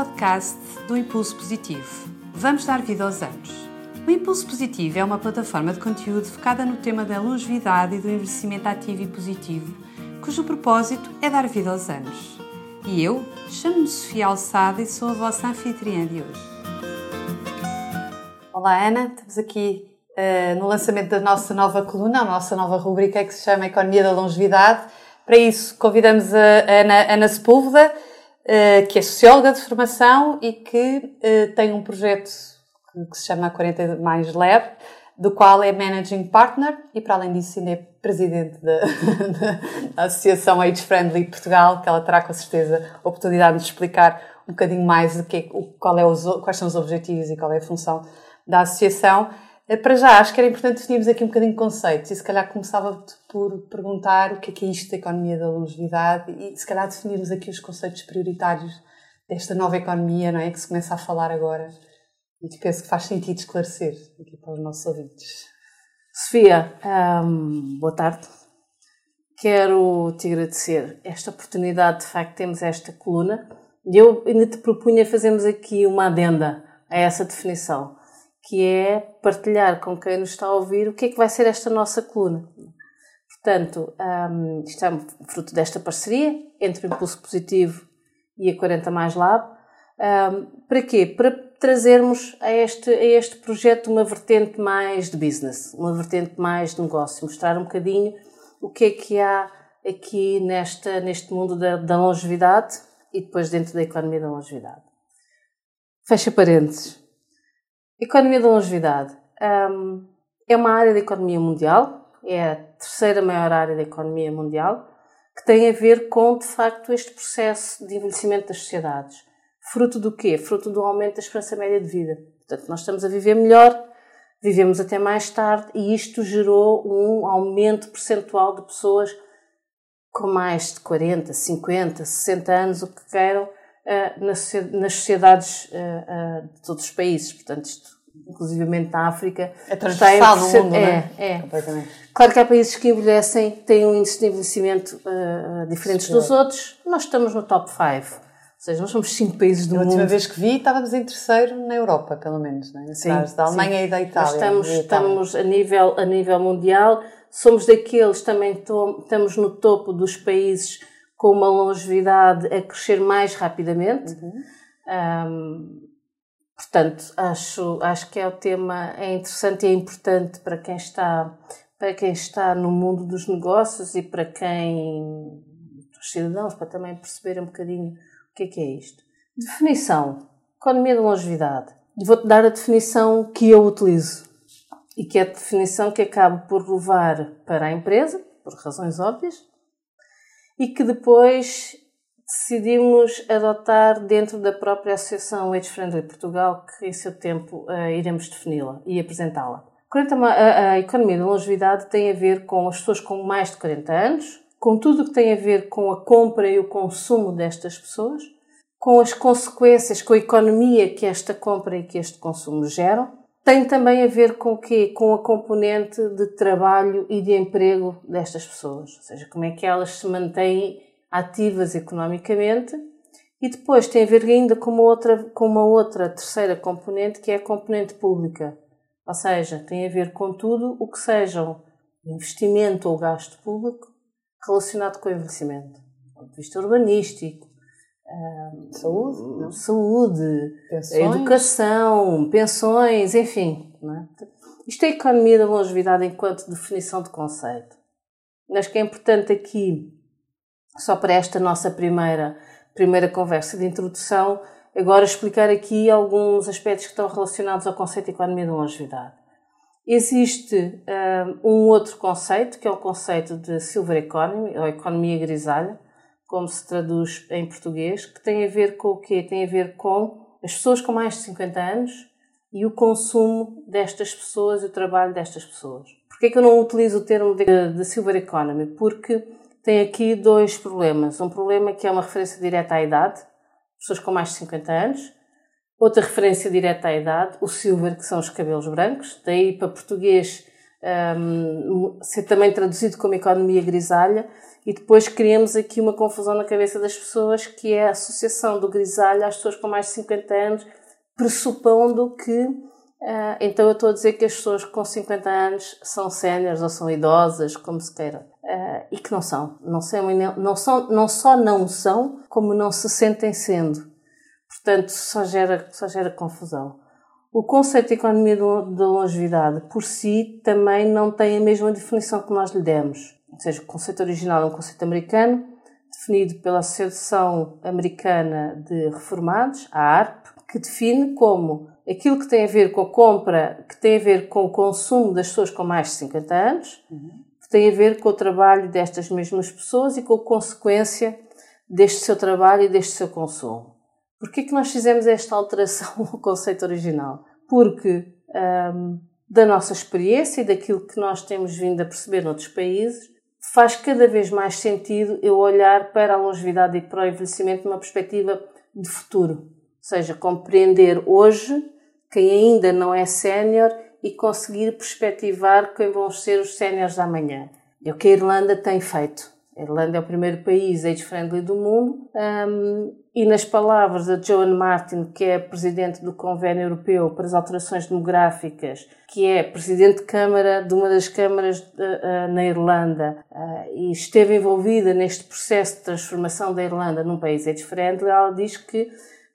podcast do Impulso Positivo. Vamos dar vida aos anos. O Impulso Positivo é uma plataforma de conteúdo focada no tema da longevidade e do envelhecimento ativo e positivo, cujo propósito é dar vida aos anos. E eu chamo-me Sofia Alçada e sou a vossa anfitriã de hoje. Olá Ana, estamos aqui uh, no lançamento da nossa nova coluna, a nossa nova rubrica que se chama Economia da Longevidade. Para isso convidamos a Ana, Ana Sepúlveda, que é socióloga de formação e que uh, tem um projeto que se chama 40 Mais Lab, do qual é Managing Partner e, para além disso, ainda é presidente da, da Associação Age Friendly Portugal, que ela terá com certeza a oportunidade de explicar um bocadinho mais o que é, qual é os, quais são os objetivos e qual é a função da associação. Eh, para já, acho que era importante definirmos aqui um bocadinho de conceitos e se calhar começava por perguntar o que é que é isto da economia da longevidade e se calhar definirmos aqui os conceitos prioritários desta nova economia, não é? Que se começa a falar agora e que penso que faz sentido esclarecer aqui para os nossos ouvintes. Sofia, hum, boa tarde. Quero te agradecer esta oportunidade, de facto, temos esta coluna. Eu ainda te propunha fazermos aqui uma adenda a essa definição que é partilhar com quem nos está a ouvir o que é que vai ser esta nossa coluna. Portanto, um, isto é fruto desta parceria entre o Impulso Positivo e a 40 Mais Lab. Um, para quê? Para trazermos a este, a este projeto uma vertente mais de business, uma vertente mais de negócio, mostrar um bocadinho o que é que há aqui nesta, neste mundo da, da longevidade e depois dentro da economia da longevidade. Fecha parênteses. Economia da longevidade um, é uma área da economia mundial, é terceira maior área da economia mundial, que tem a ver com, de facto, este processo de envelhecimento das sociedades. Fruto do quê? Fruto do aumento da esperança média de vida. Portanto, nós estamos a viver melhor, vivemos até mais tarde e isto gerou um aumento percentual de pessoas com mais de 40, 50, 60 anos, o que queiram, uh, nas sociedades uh, de todos os países. Portanto, isto, inclusivamente na África, é transversal no mundo, é, é? é. Claro que há países que envelhecem, têm um índice de envelhecimento diferentes Superior. dos outros. Nós estamos no top 5. Ou seja, nós somos cinco países do mundo. A última vez que vi, estávamos em terceiro na Europa, pelo menos, não é? Sim, da Alemanha sim. e da Itália. Nós estamos, estamos a, nível, a nível mundial, somos daqueles também estamos no topo dos países com uma longevidade a crescer mais rapidamente. Uhum. Um, portanto, acho, acho que é o tema é interessante e é importante para quem está para quem está no mundo dos negócios e para quem os cidadãos para também perceberem um bocadinho o que é que é isto. Definição: economia da longevidade. Vou-te dar a definição que eu utilizo e que é a definição que acabo por levar para a empresa, por razões óbvias, e que depois decidimos adotar dentro da própria Associação Age Friendly Portugal, que em seu tempo uh, iremos defini-la e apresentá-la. A, a economia da longevidade tem a ver com as pessoas com mais de 40 anos, com tudo o que tem a ver com a compra e o consumo destas pessoas, com as consequências, com a economia que esta compra e que este consumo geram, tem também a ver com o quê? Com a componente de trabalho e de emprego destas pessoas, ou seja, como é que elas se mantêm ativas economicamente e depois tem a ver ainda com uma outra, com uma outra terceira componente que é a componente pública, ou seja, tem a ver com tudo o que sejam investimento ou gasto público relacionado com o envelhecimento, do ponto de vista urbanístico, saúde, saúde educação, pensões, enfim. É? Isto é a economia da longevidade enquanto definição de conceito. Acho que é importante aqui, só para esta nossa primeira, primeira conversa de introdução, agora explicar aqui alguns aspectos que estão relacionados ao conceito de economia da longevidade. Existe um outro conceito, que é o conceito de Silver Economy, ou economia grisalha, como se traduz em português, que tem a ver com o quê? Tem a ver com as pessoas com mais de 50 anos e o consumo destas pessoas e o trabalho destas pessoas. Porquê é que eu não utilizo o termo de, de Silver Economy? Porque tem aqui dois problemas. Um problema que é uma referência direta à idade, pessoas com mais de 50 anos. Outra referência direta à idade, o silver, que são os cabelos brancos. Daí, para português, um, ser também traduzido como economia grisalha e depois criamos aqui uma confusão na cabeça das pessoas que é a associação do grisalho às pessoas com mais de 50 anos, pressupondo que uh, então eu estou a dizer que as pessoas com 50 anos são séniores ou são idosas, como se queira. Uh, e que não são. Não, são, não, são, não só não são, como não se sentem sendo. Portanto, só gera, só gera confusão. O conceito de economia da longevidade, por si, também não tem a mesma definição que nós lhe demos. Ou seja, o conceito original é um conceito americano, definido pela Associação Americana de Reformados, a ARP, que define como aquilo que tem a ver com a compra, que tem a ver com o consumo das pessoas com mais de 50 anos, uhum. que tem a ver com o trabalho destas mesmas pessoas e com a consequência deste seu trabalho e deste seu consumo. Por que nós fizemos esta alteração ao conceito original? Porque um, da nossa experiência e daquilo que nós temos vindo a perceber noutros países, faz cada vez mais sentido eu olhar para a longevidade e para o envelhecimento numa perspectiva de futuro. Seja, compreender hoje quem ainda não é sénior e conseguir perspectivar quem vão ser os séniores da manhã. É o que a Irlanda tem feito. A Irlanda é o primeiro país age-friendly do mundo um, e nas palavras da Joan Martin, que é presidente do Convênio Europeu para as Alterações Demográficas, que é presidente de Câmara de uma das câmaras uh, na Irlanda uh, e esteve envolvida neste processo de transformação da Irlanda num país age-friendly, ela diz que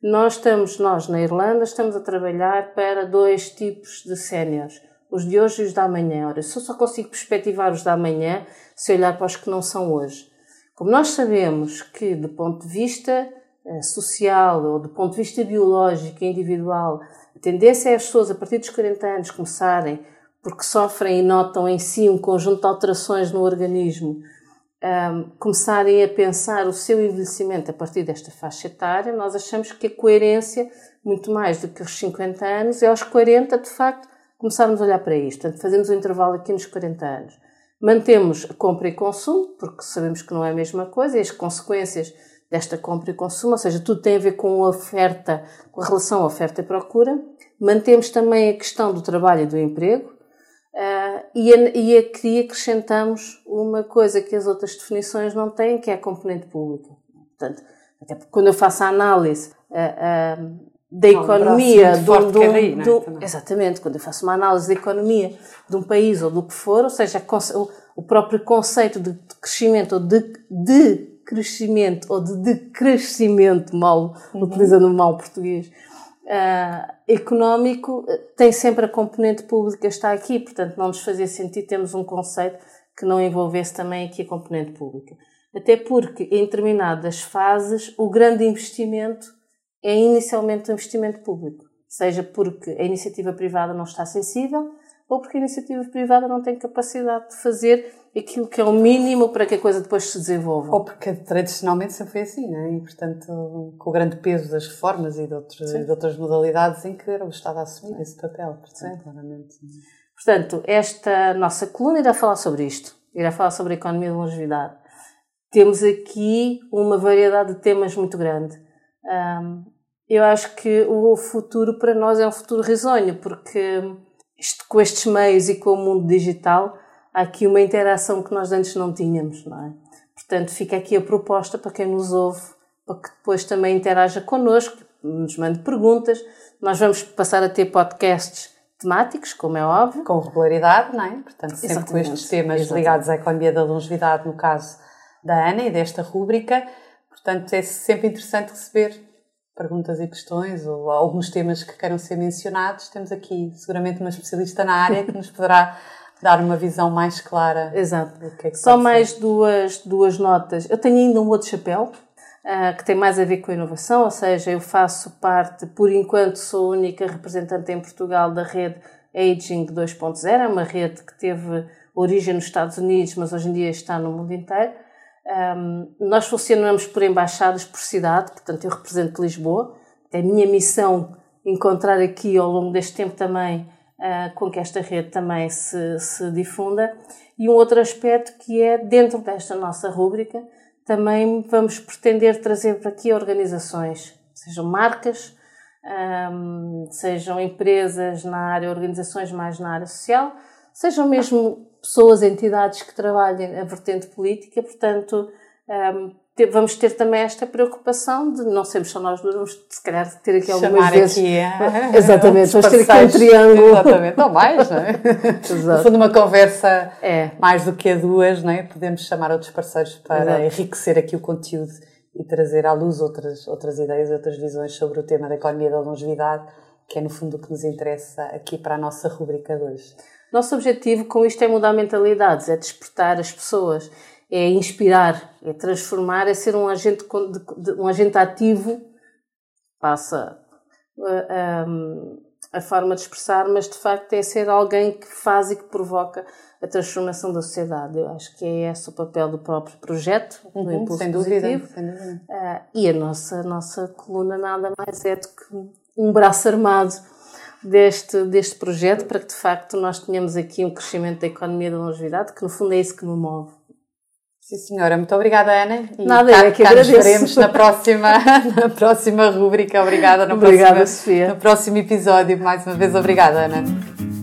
nós estamos, nós na Irlanda, estamos a trabalhar para dois tipos de séniores os de hoje e os da amanhã. Ora, se eu só consigo perspectivar os da amanhã se olhar para os que não são hoje. Como nós sabemos que, do ponto de vista eh, social ou do ponto de vista biológico e individual, a tendência é as pessoas, a partir dos 40 anos, começarem, porque sofrem e notam em si um conjunto de alterações no organismo, um, começarem a pensar o seu envelhecimento a partir desta faixa etária, nós achamos que a coerência, muito mais do que aos 50 anos, é aos 40, de facto, começarmos a olhar para isto. Portanto, fazemos um intervalo aqui nos 40 anos. Mantemos a compra e consumo, porque sabemos que não é a mesma coisa, e as consequências desta compra e consumo, ou seja, tudo tem a ver com a oferta, com a relação oferta e procura. Mantemos também a questão do trabalho e do emprego, e, a, e aqui acrescentamos uma coisa que as outras definições não têm, que é a componente pública. Portanto, até porque quando eu faço a análise da economia do, do, é? do, exatamente quando eu faço uma análise da economia de um país ou do que for ou seja o próprio conceito de crescimento ou de, de crescimento ou de decrescimento mal uhum. utilizando o mal português uh, económico tem sempre a componente pública está aqui portanto não nos fazia sentido termos um conceito que não envolvesse também aqui a componente pública. Até porque em determinadas fases o grande investimento é inicialmente um investimento público, seja porque a iniciativa privada não está sensível ou porque a iniciativa privada não tem capacidade de fazer aquilo que é o mínimo para que a coisa depois se desenvolva. Ou porque tradicionalmente sempre foi assim, não é? E, portanto, com o grande peso das reformas e de, outros, de outras modalidades em que era o Estado a assumir esse papel, portanto, claramente. Portanto, esta nossa coluna irá falar sobre isto, irá falar sobre a economia da longevidade. Temos aqui uma variedade de temas muito grande. Um, eu acho que o futuro para nós é um futuro risonho, porque com estes meios e com o mundo digital há aqui uma interação que nós antes não tínhamos, não é? Portanto, fica aqui a proposta para quem nos ouve, para que depois também interaja connosco, nos mande perguntas. Nós vamos passar a ter podcasts temáticos, como é óbvio. Com regularidade, não é? Portanto, sempre Exatamente. com estes temas Exatamente. ligados à economia da longevidade, no caso da Ana e desta rúbrica. Portanto, é sempre interessante receber perguntas e questões ou alguns temas que queiram ser mencionados, temos aqui seguramente uma especialista na área que nos poderá dar uma visão mais clara. Exato. Do que é que Só mais duas, duas notas. Eu tenho ainda um outro chapéu uh, que tem mais a ver com a inovação, ou seja, eu faço parte, por enquanto sou a única representante em Portugal da rede Aging 2.0, é uma rede que teve origem nos Estados Unidos, mas hoje em dia está no mundo inteiro. Um, nós funcionamos por embaixadas por cidade, portanto eu represento Lisboa. É a minha missão encontrar aqui ao longo deste tempo também uh, com que esta rede também se, se difunda. E um outro aspecto que é dentro desta nossa rúbrica, também vamos pretender trazer para aqui organizações, sejam marcas, um, sejam empresas na área, organizações mais na área social, sejam mesmo pessoas, entidades que trabalhem a vertente política, portanto, um, vamos ter também esta preocupação de não sermos só nós duas, vamos se calhar ter aqui algumas Chamar vezes. Aqui, é. Exatamente, vamos ter aqui um triângulo. Exatamente, ou mais, não é? Exato. No fundo, uma conversa é. mais do que a duas, não é? Podemos chamar outros parceiros para Exato. enriquecer aqui o conteúdo e trazer à luz outras, outras ideias, outras visões sobre o tema da economia da longevidade, que é no fundo o que nos interessa aqui para a nossa rubrica de hoje. Nosso objetivo com isto é mudar mentalidades, é despertar as pessoas é inspirar, é transformar, é ser um agente, um agente ativo, passa a, a, a, forma de expressar, mas de facto é ser alguém que faz e que provoca a transformação da sociedade. Eu acho que é esse o papel do próprio projeto, do uhum, Impulso sem dúvida, Positivo. Sem dúvida. Uh, e a nossa, nossa coluna nada mais é do que um braço armado deste, deste projeto para que de facto nós tenhamos aqui um crescimento da economia da longevidade, que no fundo é isso que me move. Sim, senhora. Muito obrigada, Ana. E Nada, cá, é que cá agradeço. nos veremos na próxima, na próxima rúbrica. Obrigada. Obrigada, próxima, Sofia. No próximo episódio. Mais uma vez, obrigada, Ana.